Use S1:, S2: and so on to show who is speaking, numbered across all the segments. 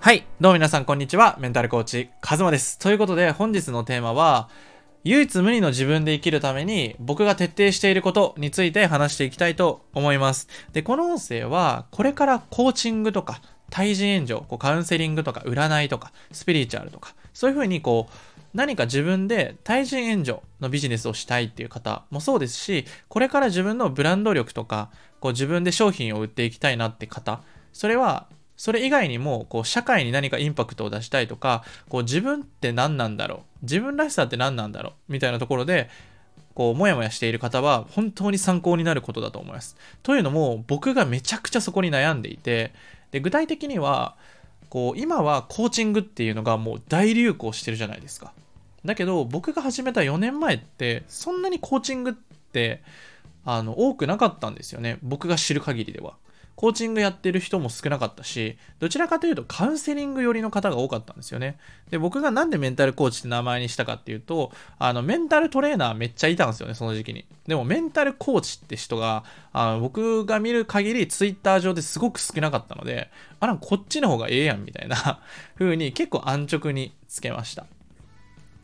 S1: はい。どうも皆さん、こんにちは。メンタルコーチ、カズマです。ということで、本日のテーマは、唯一無二の自分で生きるために、僕が徹底していることについて話していきたいと思います。で、この音声は、これからコーチングとか、対人援助、こうカウンセリングとか、占いとか、スピリチュアルとか、そういう風にこう、何か自分で対人援助のビジネスをしたいっていう方もそうですし、これから自分のブランド力とか、こう自分で商品を売っていきたいなって方、それはそれ以外にも、こう、社会に何かインパクトを出したいとか、こう、自分って何なんだろう自分らしさって何なんだろうみたいなところで、こう、もやもやしている方は、本当に参考になることだと思います。というのも、僕がめちゃくちゃそこに悩んでいて、で、具体的には、こう、今はコーチングっていうのがもう大流行してるじゃないですか。だけど、僕が始めた4年前って、そんなにコーチングって、あの、多くなかったんですよね。僕が知る限りでは。コーチングやってる人も少なかったし、どちらかというとカウンセリング寄りの方が多かったんですよね。で、僕がなんでメンタルコーチって名前にしたかっていうと、あの、メンタルトレーナーめっちゃいたんですよね、その時期に。でも、メンタルコーチって人が、あの僕が見る限りツイッター上ですごく少なかったので、あら、こっちの方がええやんみたいな 風に結構安直につけました。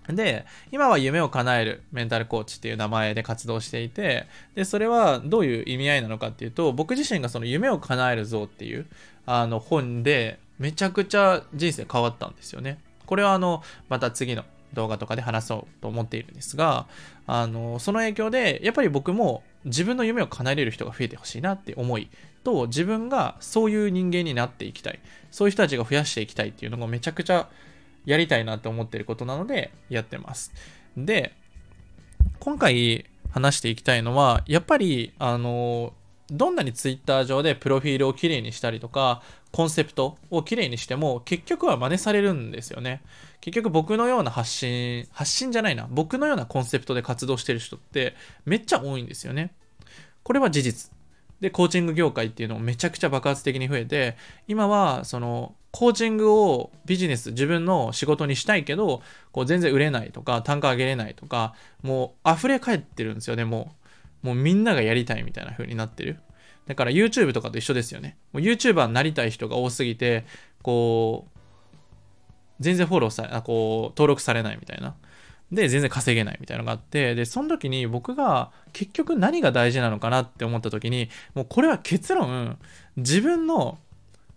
S1: で、今は夢を叶えるメンタルコーチっていう名前で活動していて、で、それはどういう意味合いなのかっていうと、僕自身がその夢を叶える像っていうあの本でめちゃくちゃ人生変わったんですよね。これはあの、また次の動画とかで話そうと思っているんですが、あの、その影響で、やっぱり僕も自分の夢を叶えれる人が増えてほしいなって思いと、自分がそういう人間になっていきたい。そういう人たちが増やしていきたいっていうのがめちゃくちゃやりたいなって思ってることなのでやってます。で、今回話していきたいのは、やっぱり、あの、どんなにツイッター上でプロフィールをきれいにしたりとか、コンセプトをきれいにしても、結局は真似されるんですよね。結局僕のような発信、発信じゃないな、僕のようなコンセプトで活動してる人ってめっちゃ多いんですよね。これは事実。で、コーチング業界っていうのもめちゃくちゃ爆発的に増えて、今は、その、コーチングをビジネス、自分の仕事にしたいけど、こう全然売れないとか、単価上げれないとか、もう溢れ返ってるんですよね、もう。もうみんながやりたいみたいな風になってる。だから YouTube とかと一緒ですよね。YouTuber になりたい人が多すぎて、こう、全然フォローされ、あこう、登録されないみたいな。で、全然稼げないみたいなのがあって、で、その時に僕が結局何が大事なのかなって思った時に、もうこれは結論、自分の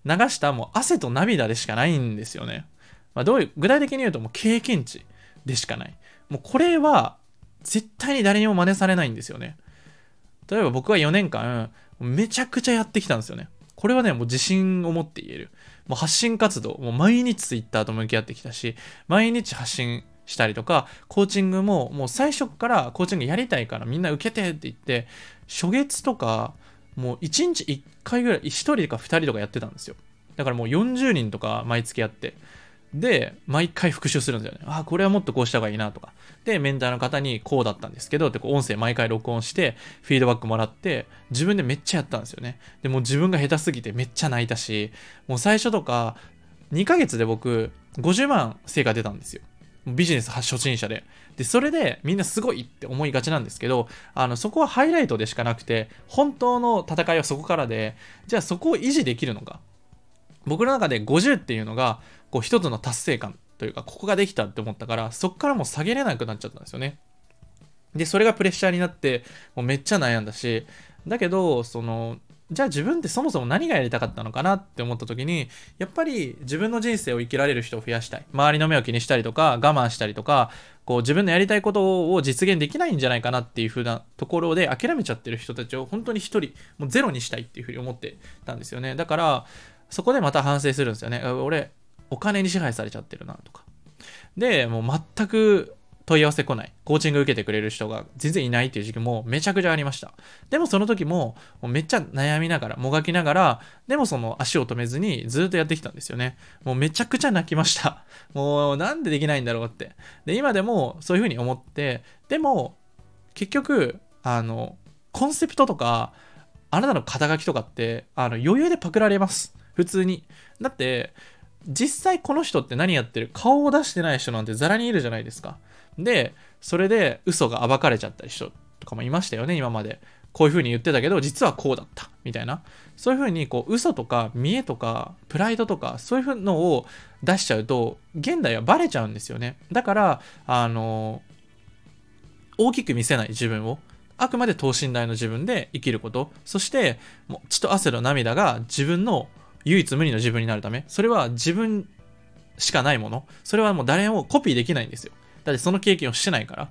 S1: 流したもう汗と涙でしかないんですよね。まあ、どういう、具体的に言うともう経験値でしかない。もうこれは絶対に誰にも真似されないんですよね。例えば僕は4年間めちゃくちゃやってきたんですよね。これはね、もう自信を持って言える。もう発信活動、もう毎日 Twitter と向き合ってきたし、毎日発信したりとか、コーチングももう最初からコーチングやりたいからみんな受けてって言って、初月とかもう1日1回ぐらい、1人か2人とかやってたんですよ。だからもう40人とか毎月やって。で、毎回復習するんですよね。あ、これはもっとこうした方がいいなとか。で、メンターの方にこうだったんですけど、ってこう音声毎回録音して、フィードバックもらって、自分でめっちゃやったんですよね。でも自分が下手すぎてめっちゃ泣いたし、もう最初とか、2ヶ月で僕、50万成果出たんですよ。ビジネス初心者で。で、それでみんなすごいって思いがちなんですけど、あの、そこはハイライトでしかなくて、本当の戦いはそこからで、じゃあそこを維持できるのか。僕の中で50っていうのが、こう一つの達成感というか、ここができたって思ったから、そこからもう下げれなくなっちゃったんですよね。で、それがプレッシャーになって、もうめっちゃ悩んだし、だけど、その、じゃあ自分ってそもそも何がやりたかったのかなって思った時に、やっぱり自分の人生を生きられる人を増やしたい。周りの目を気にしたりとか、我慢したりとか、こう自分のやりたいことを実現できないんじゃないかなっていう風なところで諦めちゃってる人たちを本当に一人、もうゼロにしたいっていう風に思ってたんですよね。だから、そこでまた反省するんですよね。俺、お金に支配されちゃってるなとか。で、もう全く問い合わせ来ない。コーチング受けてくれる人が全然いないっていう時期もめちゃくちゃありました。でもその時もめっちゃ悩みながら、もがきながら、でもその足を止めずにずっとやってきたんですよね。もうめちゃくちゃ泣きました。もうなんでできないんだろうって。で、今でもそういう風に思って、でも結局、あの、コンセプトとか、あなたの肩書きとかって、あの余裕でパクられます。普通に。だって、実際この人って何やってる？顔を出してない人なんてザラにいるじゃないですか。で、それで嘘が暴かれちゃった人とかもいましたよね、今まで。こういう風に言ってたけど、実はこうだった。みたいな。そういうふうに、こう、嘘とか、見栄とか、プライドとか、そういうのを出しちゃうと、現代はバレちゃうんですよね。だから、あの、大きく見せない自分を、あくまで等身大の自分で生きること。そして、もう血と汗の涙が自分の唯一無二の自分になるため、それは自分しかないもの。それはもう誰もコピーできないんですよ。だってその経験をしてないから。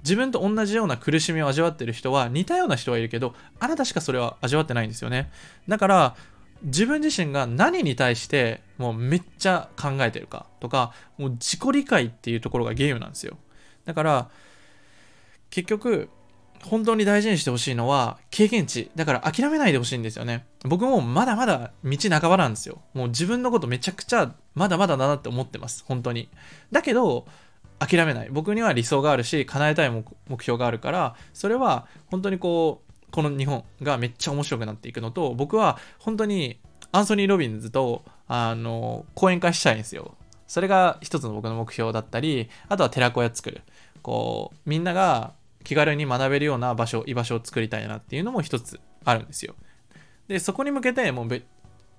S1: 自分と同じような苦しみを味わってる人は似たような人はいるけどあなたしかそれは味わってないんですよね。だから自分自身が何に対してもうめっちゃ考えてるかとかもう自己理解っていうところがゲームなんですよ。だから結局本当に大事にしてほしいのは経験値。だから諦めないでほしいんですよね。僕もまだまだ道半ばなんですよ。もう自分のことめちゃくちゃまだまだだなって思ってます。本当に。だけど諦めない。僕には理想があるし叶えたい目標があるからそれは本当にこうこの日本がめっちゃ面白くなっていくのと僕は本当にアンソニー・ロビンズとあの講演会したいんですよ。それが一つの僕の目標だったりあとは寺子屋作る。こうみんなが気軽に学べるような場所居場所を作りたいなっていうのも一つあるんですよ。でそこに向けてもう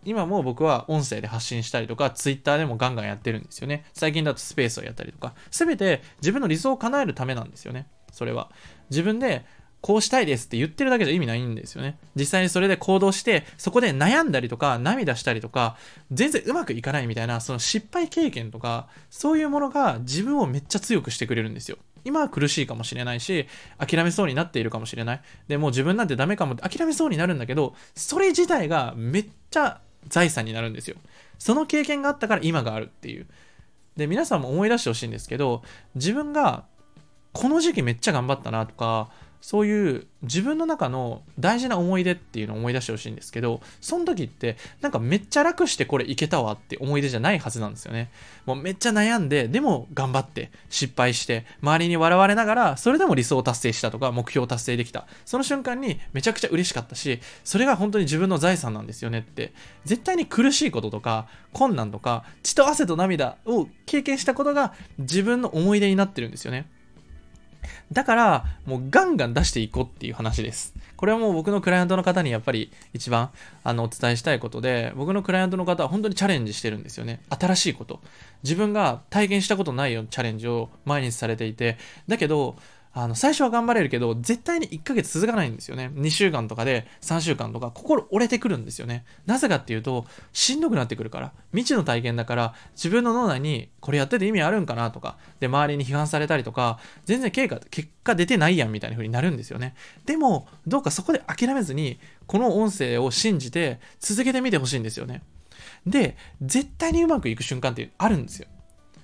S1: 今も僕は音声で発信したりとか、ツイッターでもガンガンやってるんですよね。最近だとスペースをやったりとか、すべて自分の理想を叶えるためなんですよね。それは。自分でこうしたいですって言ってるだけじゃ意味ないんですよね。実際にそれで行動して、そこで悩んだりとか、涙したりとか、全然うまくいかないみたいな、その失敗経験とか、そういうものが自分をめっちゃ強くしてくれるんですよ。今は苦しいかもしれないし、諦めそうになっているかもしれない。でもう自分なんてダメかもって諦めそうになるんだけど、それ自体がめっちゃ財産になるんですよ。その経験があったから今があるっていう。で、皆さんも思い出してほしいんですけど、自分がこの時期めっちゃ頑張ったなとか、そういう自分の中の大事な思い出っていうのを思い出してほしいんですけど、その時ってなんかめっちゃ楽してこれいけたわって思い出じゃないはずなんですよね。もうめっちゃ悩んで、でも頑張って失敗して、周りに笑われながら、それでも理想を達成したとか目標を達成できた。その瞬間にめちゃくちゃ嬉しかったし、それが本当に自分の財産なんですよねって、絶対に苦しいこととか困難とか血と汗と涙を経験したことが自分の思い出になってるんですよね。だから、もうガンガン出していこうっていう話です。これはもう僕のクライアントの方にやっぱり一番あのお伝えしたいことで、僕のクライアントの方は本当にチャレンジしてるんですよね。新しいこと。自分が体験したことないようなチャレンジを毎日されていて、だけど、あの、最初は頑張れるけど、絶対に1ヶ月続かないんですよね。2週間とかで3週間とか、心折れてくるんですよね。なぜかっていうと、しんどくなってくるから。未知の体験だから、自分の脳内にこれやってて意味あるんかなとか、で、周りに批判されたりとか、全然結果、結果出てないやんみたいな風になるんですよね。でも、どうかそこで諦めずに、この音声を信じて続けてみてほしいんですよね。で、絶対にうまくいく瞬間ってあるんですよ。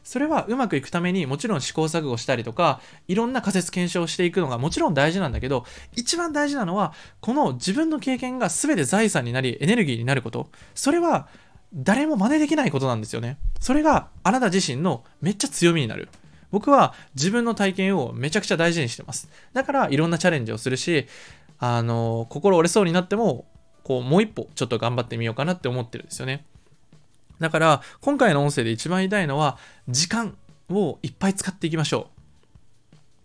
S1: それはうまくいくためにもちろん試行錯誤したりとか、いろんな仮説検証していくのがもちろん大事なんだけど、一番大事なのは、この自分の経験が全て財産になり、エネルギーになること。それは誰も真似できないことなんですよね。それがあなた自身のめっちゃ強みになる。僕は自分の体験をめちゃくちゃ大事にしてます。だからいろんなチャレンジをするし、あの、心折れそうになっても、こう、もう一歩ちょっと頑張ってみようかなって思ってるんですよね。だから、今回の音声で一番言いたいのは、時間をいっぱい使っていきましょ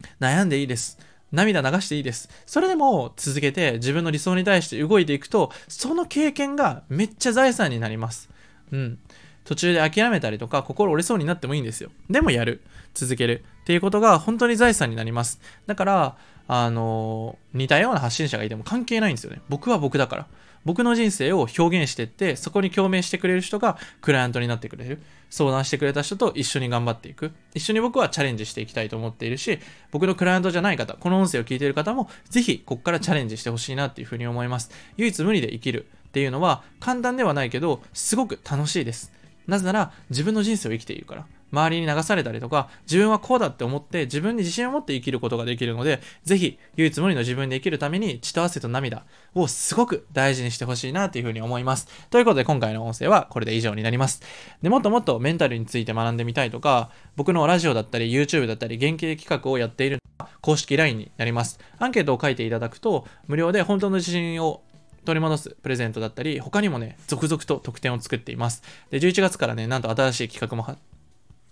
S1: う。悩んでいいです。涙流していいです。それでも続けて自分の理想に対して動いていくと、その経験がめっちゃ財産になります。うん。途中で諦めたりとか、心折れそうになってもいいんですよ。でもやる。続ける。っていうことが本当に財産になります。だから、あのー、似たような発信者がいても関係ないんですよね。僕は僕だから。僕の人生を表現していって、そこに共鳴してくれる人がクライアントになってくれる。相談してくれた人と一緒に頑張っていく。一緒に僕はチャレンジしていきたいと思っているし、僕のクライアントじゃない方、この音声を聞いている方も、ぜひここからチャレンジしてほしいなっていうふうに思います。唯一無二で生きるっていうのは簡単ではないけど、すごく楽しいです。なぜなら自分の人生を生きているから。周りに流されたりとか、自分はこうだって思って自分に自信を持って生きることができるので、ぜひ唯一無二の自分で生きるために血と汗と涙をすごく大事にしてほしいなというふうに思います。ということで今回の音声はこれで以上になります。で、もっともっとメンタルについて学んでみたいとか、僕のラジオだったり YouTube だったり原型企画をやっている公式 LINE になります。アンケートを書いていただくと無料で本当の自信を取り戻すプレゼントだったり、他にもね、続々と特典を作っています。で、11月からね、なんと新しい企画も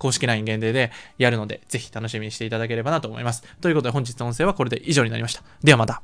S1: 公式 LINE 限定でやるので、ぜひ楽しみにしていただければなと思います。ということで本日の音声はこれで以上になりました。ではまた。